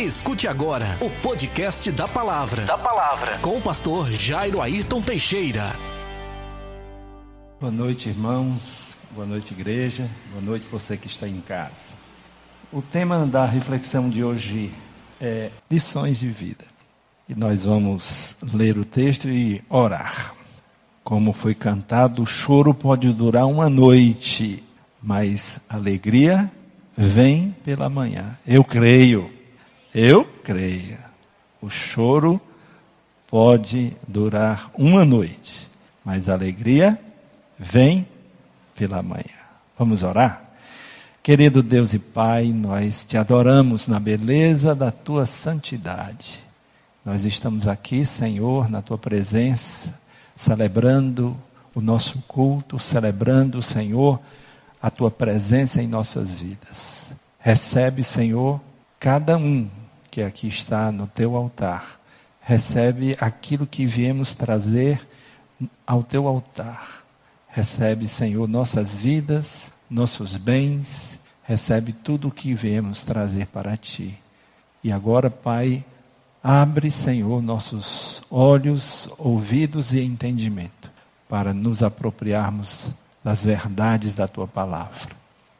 Escute agora o podcast da palavra. Da palavra. Com o pastor Jairo Ayrton Teixeira. Boa noite, irmãos. Boa noite, igreja. Boa noite, você que está em casa. O tema da reflexão de hoje é lições de vida. E nós vamos ler o texto e orar. Como foi cantado, o choro pode durar uma noite, mas a alegria vem pela manhã. Eu creio. Eu creio. O choro pode durar uma noite, mas a alegria vem pela manhã. Vamos orar? Querido Deus e Pai, nós te adoramos na beleza da tua santidade. Nós estamos aqui, Senhor, na tua presença, celebrando o nosso culto, celebrando, Senhor, a tua presença em nossas vidas. Recebe, Senhor, cada um que aqui está no teu altar, recebe aquilo que viemos trazer ao teu altar. Recebe, Senhor, nossas vidas, nossos bens, recebe tudo o que viemos trazer para ti. E agora, Pai, abre, Senhor, nossos olhos, ouvidos e entendimento para nos apropriarmos das verdades da tua palavra.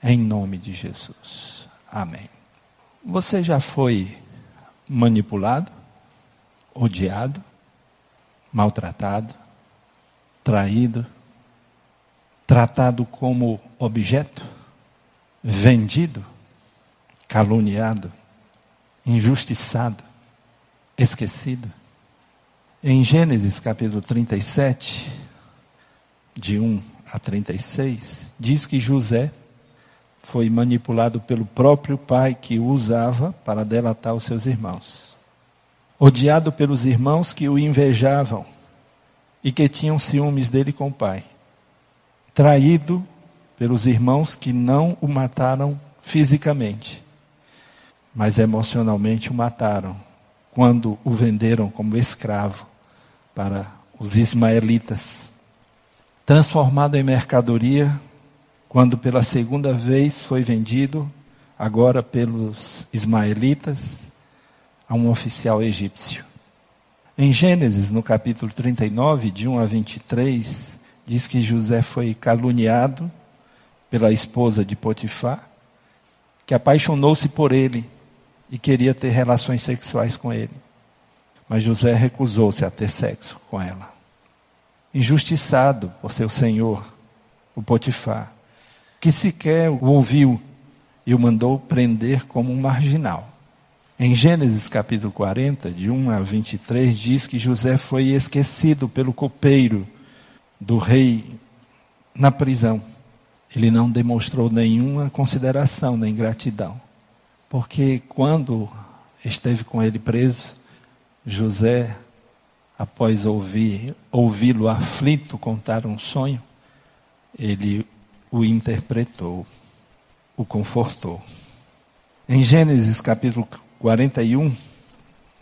Em nome de Jesus. Amém. Você já foi manipulado, odiado, maltratado, traído, tratado como objeto, vendido, caluniado, injustiçado, esquecido. Em Gênesis capítulo 37, de 1 a 36, diz que José foi manipulado pelo próprio pai que o usava para delatar os seus irmãos. Odiado pelos irmãos que o invejavam e que tinham ciúmes dele com o pai. Traído pelos irmãos que não o mataram fisicamente, mas emocionalmente o mataram quando o venderam como escravo para os ismaelitas. Transformado em mercadoria, quando pela segunda vez foi vendido, agora pelos ismaelitas, a um oficial egípcio. Em Gênesis, no capítulo 39, de 1 a 23, diz que José foi caluniado pela esposa de Potifar, que apaixonou-se por ele e queria ter relações sexuais com ele. Mas José recusou-se a ter sexo com ela. Injustiçado por seu senhor, o Potifar, que sequer o ouviu e o mandou prender como um marginal. Em Gênesis capítulo 40, de 1 a 23, diz que José foi esquecido pelo copeiro do rei na prisão. Ele não demonstrou nenhuma consideração nem gratidão. Porque quando esteve com ele preso, José, após ouvir, ouvi-lo aflito contar um sonho, ele o interpretou, o confortou. Em Gênesis capítulo 41,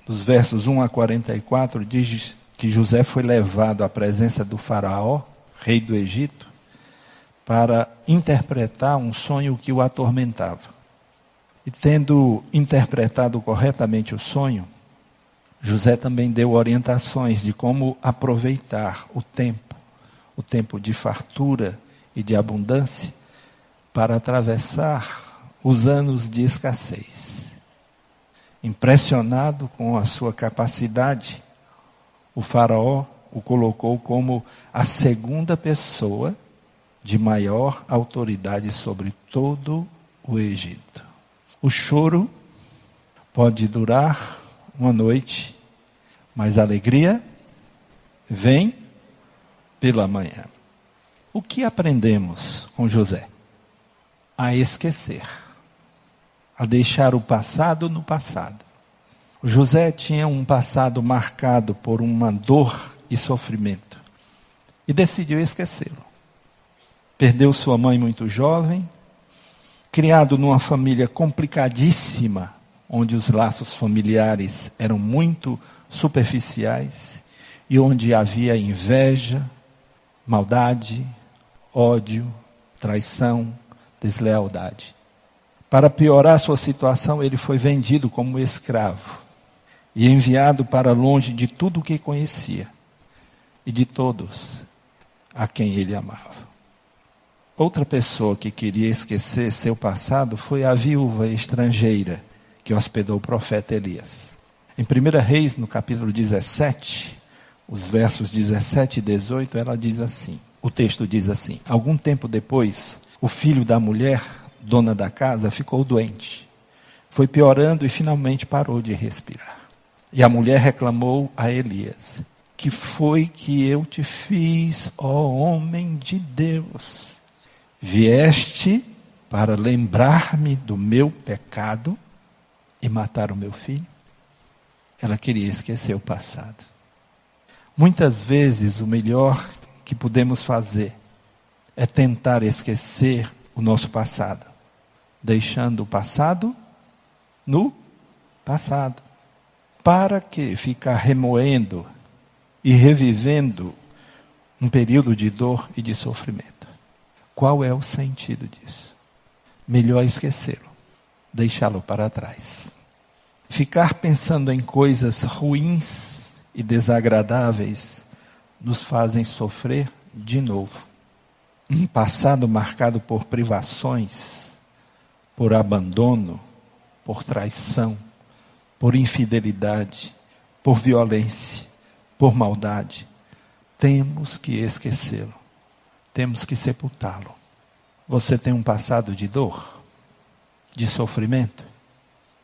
dos versos 1 a 44, diz que José foi levado à presença do Faraó, rei do Egito, para interpretar um sonho que o atormentava. E tendo interpretado corretamente o sonho, José também deu orientações de como aproveitar o tempo, o tempo de fartura e de abundância para atravessar os anos de escassez. Impressionado com a sua capacidade, o Faraó o colocou como a segunda pessoa de maior autoridade sobre todo o Egito. O choro pode durar uma noite, mas a alegria vem pela manhã. O que aprendemos com José? A esquecer, a deixar o passado no passado. José tinha um passado marcado por uma dor e sofrimento e decidiu esquecê-lo. Perdeu sua mãe muito jovem, criado numa família complicadíssima, onde os laços familiares eram muito superficiais e onde havia inveja, maldade, ódio, traição, deslealdade. Para piorar sua situação, ele foi vendido como escravo e enviado para longe de tudo o que conhecia e de todos a quem ele amava. Outra pessoa que queria esquecer seu passado foi a viúva estrangeira que hospedou o profeta Elias. Em 1 Reis, no capítulo 17, os versos 17 e 18, ela diz assim: o texto diz assim: Algum tempo depois, o filho da mulher, dona da casa, ficou doente. Foi piorando e finalmente parou de respirar. E a mulher reclamou a Elias: Que foi que eu te fiz, ó homem de Deus? Vieste para lembrar-me do meu pecado e matar o meu filho? Ela queria esquecer o passado. Muitas vezes o melhor que podemos fazer é tentar esquecer o nosso passado, deixando o passado no passado. Para que ficar remoendo e revivendo um período de dor e de sofrimento? Qual é o sentido disso? Melhor esquecê-lo, deixá-lo para trás. Ficar pensando em coisas ruins e desagradáveis nos fazem sofrer de novo. Um passado marcado por privações, por abandono, por traição, por infidelidade, por violência, por maldade. Temos que esquecê-lo temos que sepultá-lo. Você tem um passado de dor, de sofrimento?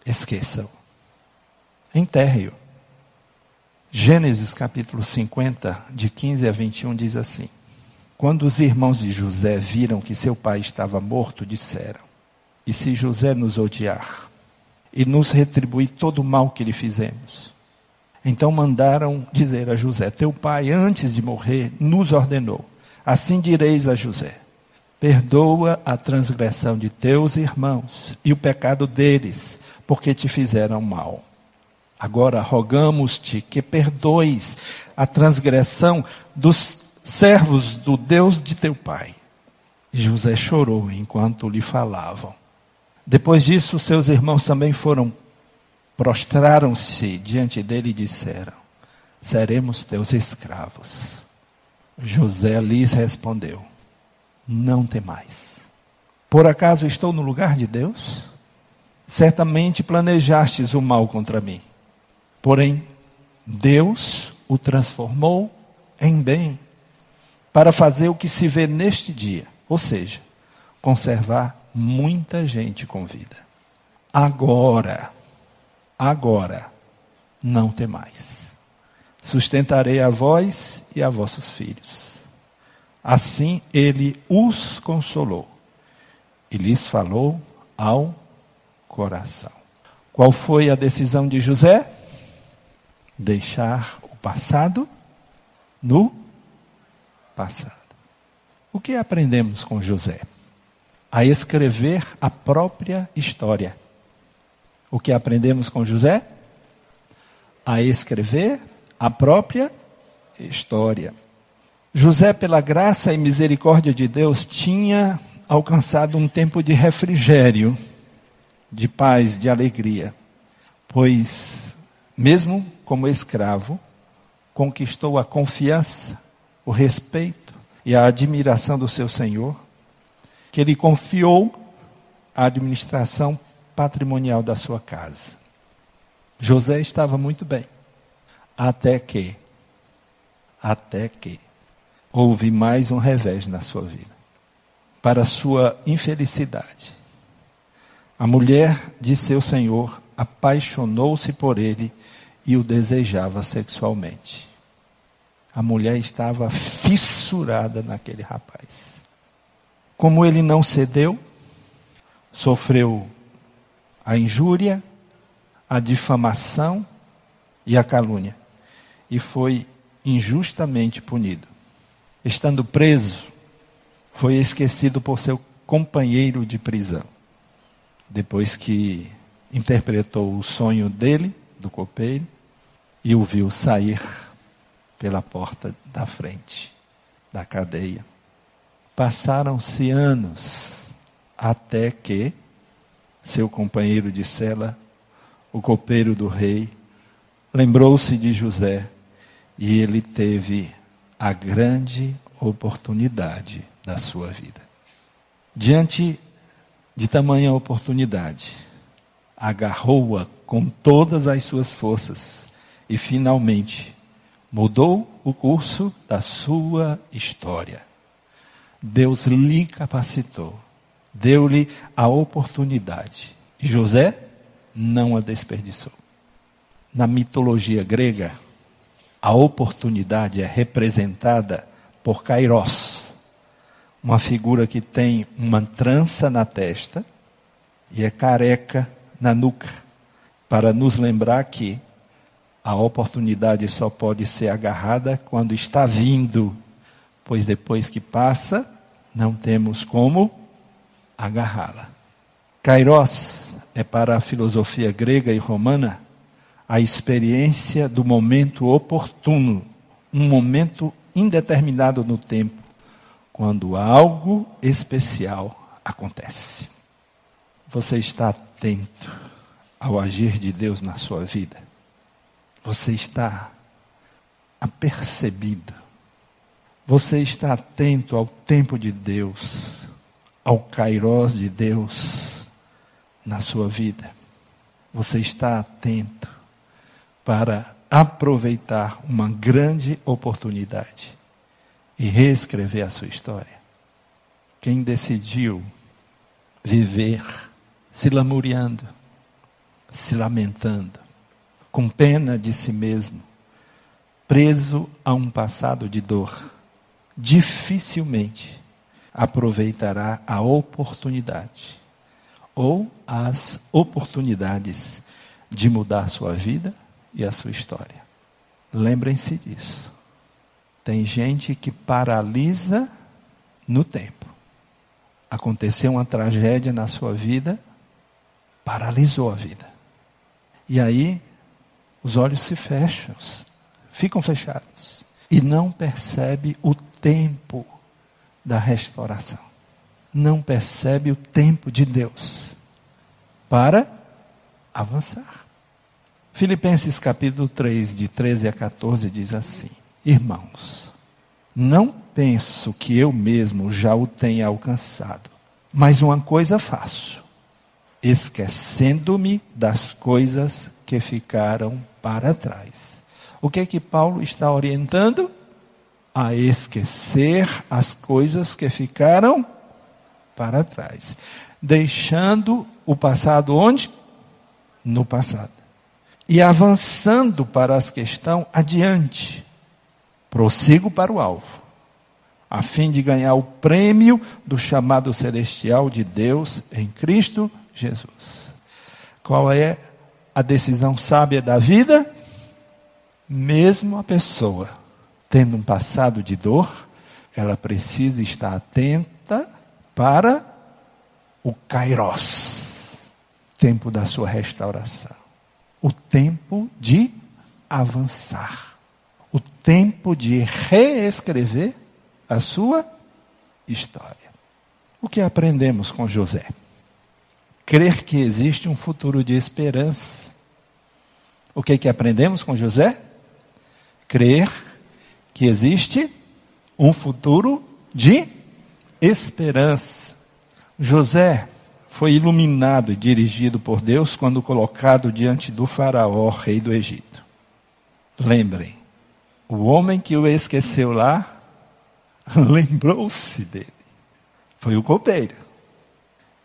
Esqueça-o. Enterre-o. Gênesis capítulo 50, de 15 a 21, diz assim: Quando os irmãos de José viram que seu pai estava morto, disseram: E se José nos odiar e nos retribuir todo o mal que lhe fizemos? Então mandaram dizer a José: Teu pai, antes de morrer, nos ordenou Assim direis a José: Perdoa a transgressão de teus irmãos e o pecado deles, porque te fizeram mal. Agora rogamos-te que perdoes a transgressão dos servos do Deus de teu pai. José chorou enquanto lhe falavam. Depois disso, seus irmãos também foram, prostraram-se diante dele e disseram: Seremos teus escravos. José lhes respondeu: Não temais. Por acaso estou no lugar de Deus? Certamente planejastes o mal contra mim. Porém, Deus o transformou em bem para fazer o que se vê neste dia, ou seja, conservar muita gente com vida. Agora, agora, não temais sustentarei a vós e a vossos filhos. Assim ele os consolou e lhes falou ao coração. Qual foi a decisão de José? Deixar o passado no passado. O que aprendemos com José? A escrever a própria história. O que aprendemos com José? A escrever a própria história. José, pela graça e misericórdia de Deus, tinha alcançado um tempo de refrigério, de paz, de alegria, pois, mesmo como escravo, conquistou a confiança, o respeito e a admiração do seu Senhor, que ele confiou a administração patrimonial da sua casa. José estava muito bem. Até que, até que, houve mais um revés na sua vida. Para sua infelicidade, a mulher de seu senhor apaixonou-se por ele e o desejava sexualmente. A mulher estava fissurada naquele rapaz. Como ele não cedeu, sofreu a injúria, a difamação e a calúnia e foi injustamente punido. Estando preso, foi esquecido por seu companheiro de prisão. Depois que interpretou o sonho dele, do copeiro, e o viu sair pela porta da frente da cadeia. Passaram-se anos até que seu companheiro de cela, o copeiro do rei, lembrou-se de José e ele teve a grande oportunidade da sua vida. Diante de tamanha oportunidade, agarrou-a com todas as suas forças e finalmente mudou o curso da sua história. Deus lhe capacitou, deu-lhe a oportunidade. E José não a desperdiçou. Na mitologia grega, a oportunidade é representada por Kairos, uma figura que tem uma trança na testa e é careca na nuca, para nos lembrar que a oportunidade só pode ser agarrada quando está vindo, pois depois que passa, não temos como agarrá-la. Kairos é para a filosofia grega e romana a experiência do momento oportuno, um momento indeterminado no tempo, quando algo especial acontece. Você está atento ao agir de Deus na sua vida? Você está apercebido você está atento ao tempo de Deus, ao kairós de Deus na sua vida. Você está atento para aproveitar uma grande oportunidade e reescrever a sua história. Quem decidiu viver se lamuriando, se lamentando, com pena de si mesmo, preso a um passado de dor, dificilmente aproveitará a oportunidade ou as oportunidades de mudar sua vida e a sua história. Lembrem-se disso. Tem gente que paralisa no tempo. Aconteceu uma tragédia na sua vida, paralisou a vida. E aí, os olhos se fecham, ficam fechados. E não percebe o tempo da restauração. Não percebe o tempo de Deus para avançar. Filipenses capítulo 3, de 13 a 14, diz assim: Irmãos, não penso que eu mesmo já o tenha alcançado, mas uma coisa faço, esquecendo-me das coisas que ficaram para trás. O que é que Paulo está orientando? a esquecer as coisas que ficaram para trás, deixando o passado onde? No passado. E avançando para as questões adiante. Prossigo para o alvo, a fim de ganhar o prêmio do chamado celestial de Deus em Cristo Jesus. Qual é a decisão sábia da vida? Mesmo a pessoa tendo um passado de dor, ela precisa estar atenta para o kairos, tempo da sua restauração, o tempo de avançar, o tempo de reescrever a sua história. O que aprendemos com José? Crer que existe um futuro de esperança. O que, que aprendemos com José? Crer que existe um futuro de esperança. José foi iluminado e dirigido por Deus quando colocado diante do Faraó, rei do Egito. Lembrem, o homem que o esqueceu lá, lembrou-se dele. Foi o copeiro.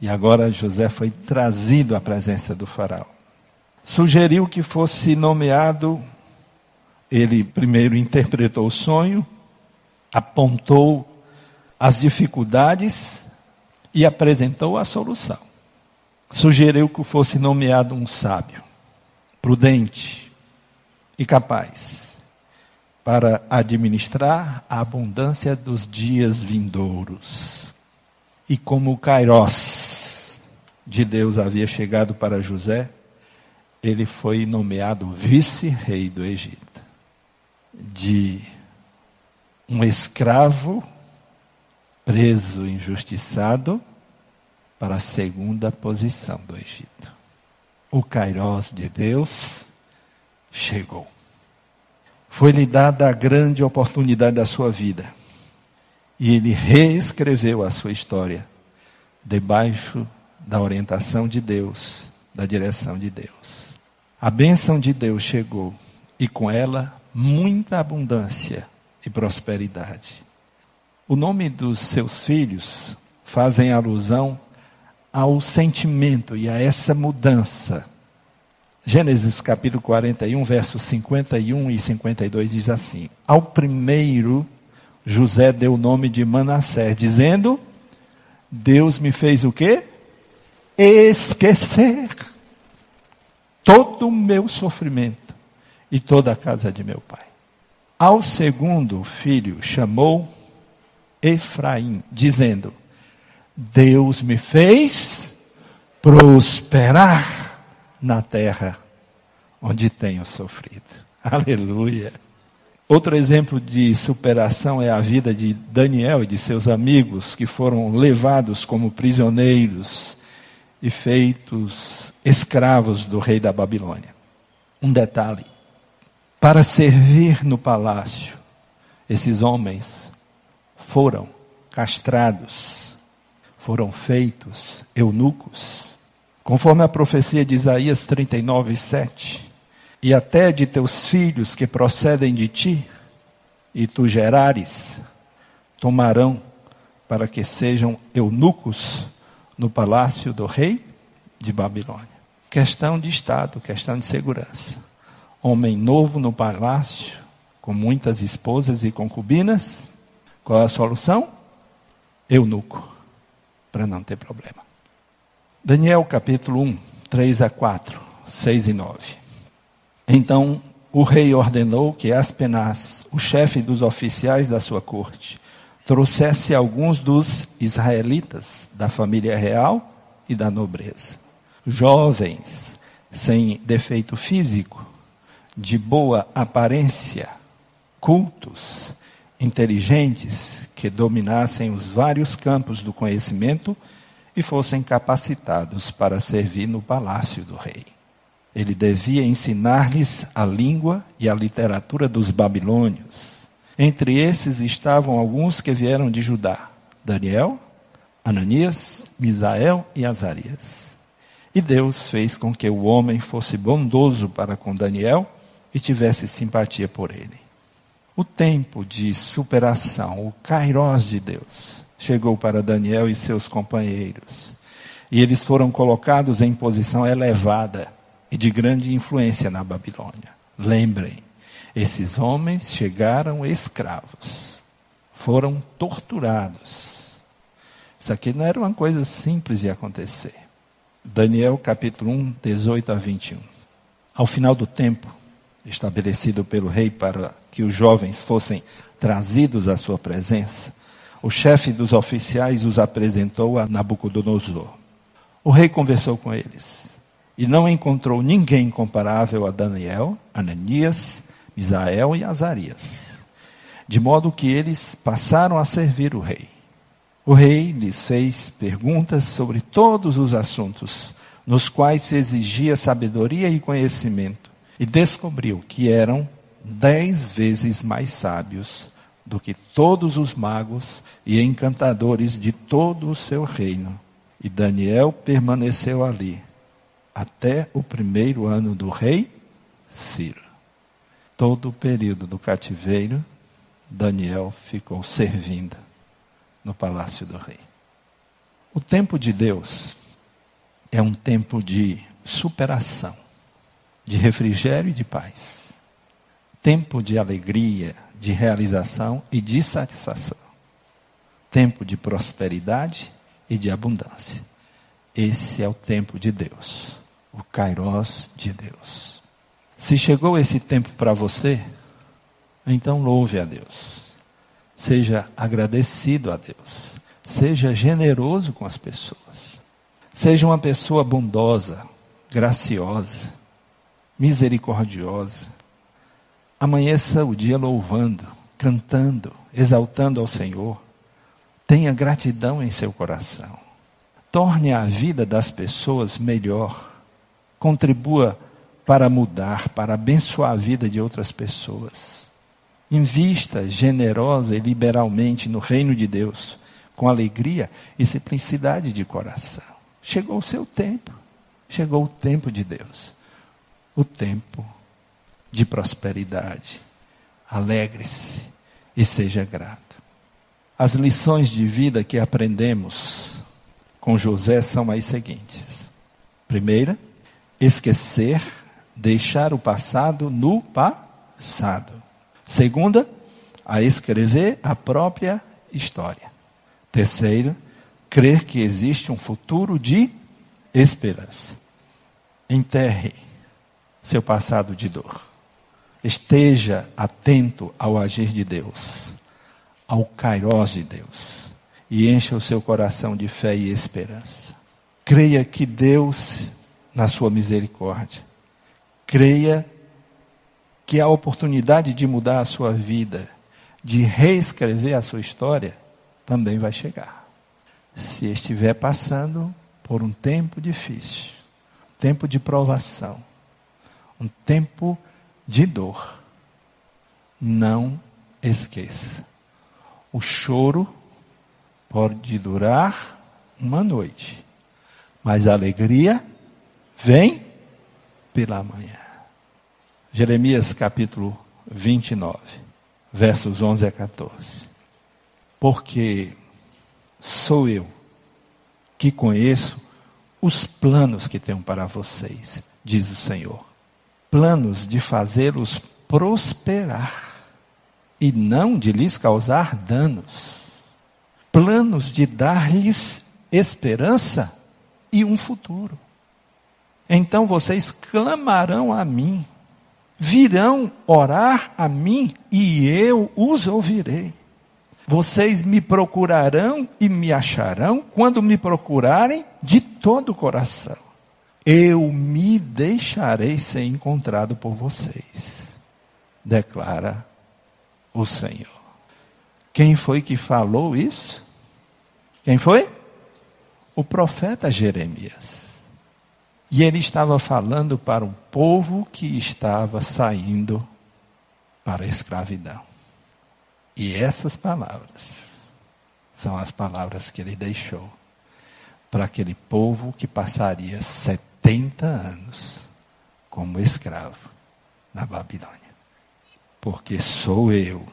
E agora José foi trazido à presença do Faraó. Sugeriu que fosse nomeado ele primeiro interpretou o sonho, apontou as dificuldades e apresentou a solução. Sugeriu que fosse nomeado um sábio, prudente e capaz para administrar a abundância dos dias vindouros. E como Kairos de Deus havia chegado para José, ele foi nomeado vice-rei do Egito de um escravo preso, injustiçado, para a segunda posição do Egito. O Kairós de Deus chegou. Foi-lhe dada a grande oportunidade da sua vida. E ele reescreveu a sua história debaixo da orientação de Deus, da direção de Deus. A bênção de Deus chegou e com ela muita abundância e prosperidade. O nome dos seus filhos fazem alusão ao sentimento e a essa mudança. Gênesis capítulo 41, versos 51 e 52 diz assim: Ao primeiro, José deu o nome de Manassés, dizendo: Deus me fez o quê? Esquecer todo o meu sofrimento e toda a casa de meu pai. Ao segundo filho chamou Efraim, dizendo: Deus me fez prosperar na terra onde tenho sofrido. Aleluia. Outro exemplo de superação é a vida de Daniel e de seus amigos que foram levados como prisioneiros e feitos escravos do rei da Babilônia. Um detalhe: para servir no palácio, esses homens foram castrados, foram feitos eunucos, conforme a profecia de Isaías 39, 7. E até de teus filhos que procedem de ti, e tu gerares, tomarão para que sejam eunucos no palácio do rei de Babilônia. Questão de Estado, questão de segurança. Homem novo no palácio, com muitas esposas e concubinas. Qual é a solução? Eunuco, para não ter problema. Daniel capítulo 1, 3 a 4, 6 e 9. Então o rei ordenou que Aspenaz, o chefe dos oficiais da sua corte, trouxesse alguns dos israelitas da família real e da nobreza. Jovens, sem defeito físico, de boa aparência, cultos, inteligentes, que dominassem os vários campos do conhecimento e fossem capacitados para servir no palácio do rei. Ele devia ensinar-lhes a língua e a literatura dos babilônios entre esses estavam alguns que vieram de Judá: Daniel, Ananias, Misael e Azarias. E Deus fez com que o homem fosse bondoso para com Daniel e tivesse simpatia por ele. O tempo de superação, o kairós de Deus, chegou para Daniel e seus companheiros. E eles foram colocados em posição elevada e de grande influência na Babilônia. Lembrem, esses homens chegaram escravos, foram torturados. Isso aqui não era uma coisa simples de acontecer. Daniel capítulo 1, 18 a 21. Ao final do tempo, estabelecido pelo rei para que os jovens fossem trazidos à sua presença, o chefe dos oficiais os apresentou a Nabucodonosor. O rei conversou com eles e não encontrou ninguém comparável a Daniel, Ananias, Isael e Azarias, de modo que eles passaram a servir o rei. O rei lhes fez perguntas sobre todos os assuntos nos quais se exigia sabedoria e conhecimento, e descobriu que eram dez vezes mais sábios do que todos os magos e encantadores de todo o seu reino. E Daniel permaneceu ali até o primeiro ano do rei Ciro todo o período do cativeiro, Daniel ficou servindo no palácio do rei. O tempo de Deus é um tempo de superação, de refrigério e de paz. Tempo de alegria, de realização e de satisfação. Tempo de prosperidade e de abundância. Esse é o tempo de Deus, o Kairós de Deus. Se chegou esse tempo para você, então louve a Deus. Seja agradecido a Deus. Seja generoso com as pessoas. Seja uma pessoa bondosa, graciosa, misericordiosa. Amanheça o dia louvando, cantando, exaltando ao Senhor. Tenha gratidão em seu coração. torne a vida das pessoas melhor, contribua para mudar, para abençoar a vida de outras pessoas. Invista generosa e liberalmente no reino de Deus, com alegria e simplicidade de coração. Chegou o seu tempo, chegou o tempo de Deus, o tempo de prosperidade. Alegre-se e seja grato. As lições de vida que aprendemos com José são as seguintes: primeira, esquecer, deixar o passado no passado. Segunda, a escrever a própria história. Terceiro, crer que existe um futuro de esperança. Enterre seu passado de dor. Esteja atento ao agir de Deus, ao kairós de Deus e encha o seu coração de fé e esperança. Creia que Deus, na sua misericórdia, creia que a oportunidade de mudar a sua vida, de reescrever a sua história, também vai chegar. Se estiver passando por um tempo difícil, um tempo de provação, um tempo de dor, não esqueça. O choro pode durar uma noite, mas a alegria vem pela manhã. Jeremias capítulo 29, versos 11 a 14. Porque sou eu que conheço os planos que tenho para vocês, diz o Senhor. Planos de fazê-los prosperar e não de lhes causar danos planos de dar-lhes esperança e um futuro. Então vocês clamarão a mim, virão orar a mim e eu os ouvirei. Vocês me procurarão e me acharão quando me procurarem de todo o coração. Eu me deixarei ser encontrado por vocês, declara o Senhor. Quem foi que falou isso? Quem foi? O profeta Jeremias. E ele estava falando para um povo que estava saindo para a escravidão. E essas palavras são as palavras que ele deixou para aquele povo que passaria 70 anos como escravo na Babilônia. Porque sou eu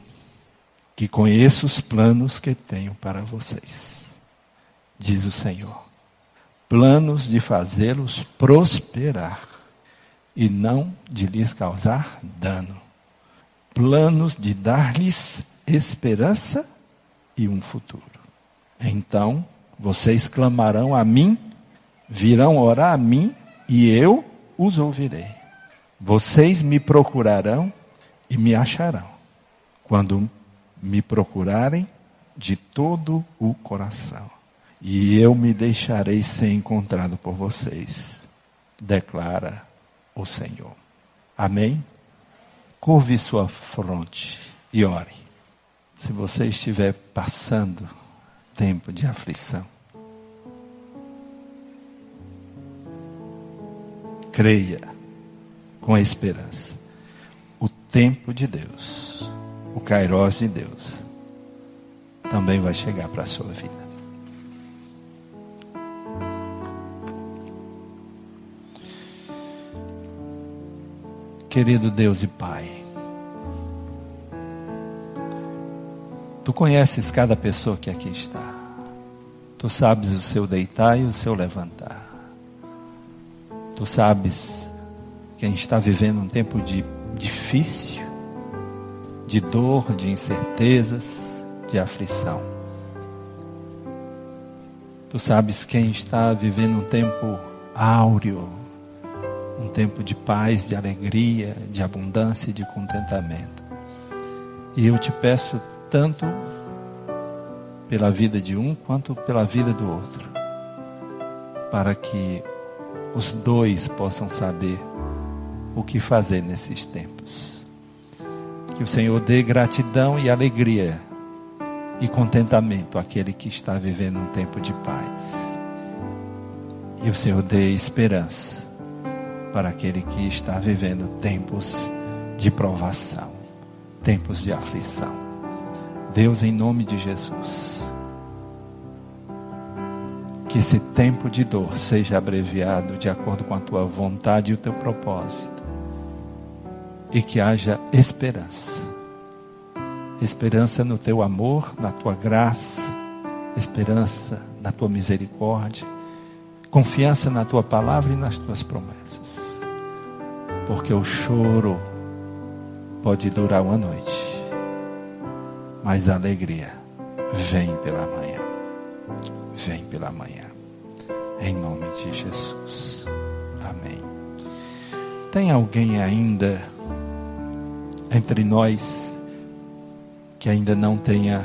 que conheço os planos que tenho para vocês, diz o Senhor. Planos de fazê-los prosperar e não de lhes causar dano. Planos de dar-lhes esperança e um futuro. Então vocês clamarão a mim, virão orar a mim e eu os ouvirei. Vocês me procurarão e me acharão quando me procurarem de todo o coração, e eu me deixarei ser encontrado por vocês, declara o Senhor. Amém? Curve sua fronte e ore. Se você estiver passando tempo de aflição, creia com a esperança. O tempo de Deus o Kairos de Deus também vai chegar para a sua vida. Querido Deus e Pai, Tu conheces cada pessoa que aqui está. Tu sabes o seu deitar e o seu levantar. Tu sabes quem está vivendo um tempo de difícil de dor, de incertezas, de aflição. Tu sabes quem está vivendo um tempo áureo, um tempo de paz, de alegria, de abundância e de contentamento. E eu te peço tanto pela vida de um quanto pela vida do outro, para que os dois possam saber o que fazer nesses tempos. Que o Senhor dê gratidão e alegria e contentamento àquele que está vivendo um tempo de paz. E o Senhor dê esperança para aquele que está vivendo tempos de provação, tempos de aflição. Deus, em nome de Jesus, que esse tempo de dor seja abreviado de acordo com a tua vontade e o teu propósito, e que haja esperança esperança no teu amor, na tua graça, esperança na tua misericórdia, confiança na tua palavra e nas tuas promessas. Porque o choro pode durar uma noite, mas a alegria vem pela manhã. Vem pela manhã. Em nome de Jesus. Amém. Tem alguém ainda entre nós que ainda não tenha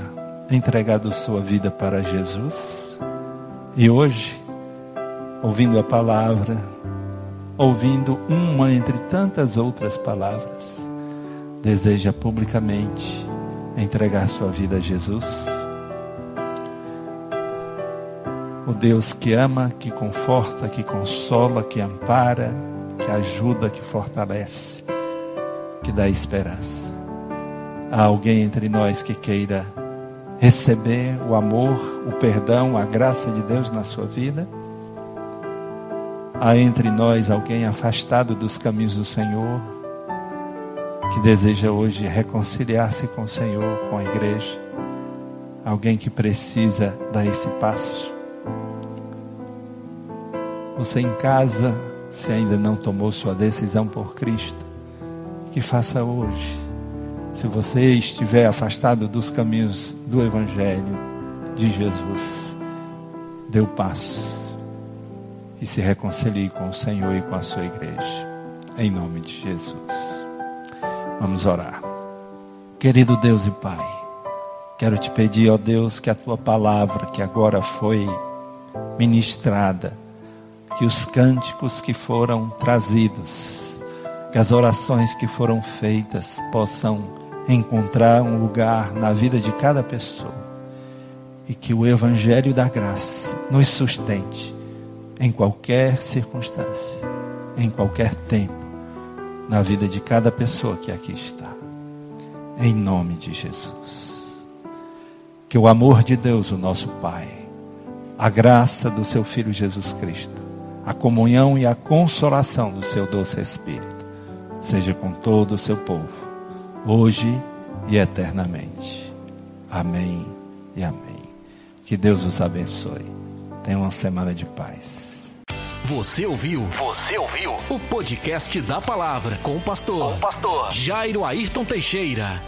entregado sua vida para Jesus e hoje, ouvindo a palavra, ouvindo uma entre tantas outras palavras, deseja publicamente entregar sua vida a Jesus? O Deus que ama, que conforta, que consola, que ampara, que ajuda, que fortalece, que dá esperança. Há alguém entre nós que queira receber o amor, o perdão, a graça de Deus na sua vida? Há entre nós alguém afastado dos caminhos do Senhor, que deseja hoje reconciliar-se com o Senhor, com a igreja? Alguém que precisa dar esse passo? Você em casa, se ainda não tomou sua decisão por Cristo, que faça hoje se você estiver afastado dos caminhos do Evangelho de Jesus, dê o passo e se reconcilie com o Senhor e com a sua igreja. Em nome de Jesus. Vamos orar. Querido Deus e Pai, quero te pedir, ó Deus, que a tua palavra que agora foi ministrada, que os cânticos que foram trazidos, que as orações que foram feitas possam encontrar um lugar na vida de cada pessoa e que o Evangelho da Graça nos sustente em qualquer circunstância, em qualquer tempo, na vida de cada pessoa que aqui está. Em nome de Jesus. Que o amor de Deus, o nosso Pai, a graça do seu Filho Jesus Cristo, a comunhão e a consolação do seu doce Espírito, seja com todo o seu povo hoje e eternamente. Amém e amém. Que Deus os abençoe. Tenha uma semana de paz. Você ouviu? Você ouviu? O podcast da palavra com o pastor, com o pastor Jairo Ayrton Teixeira.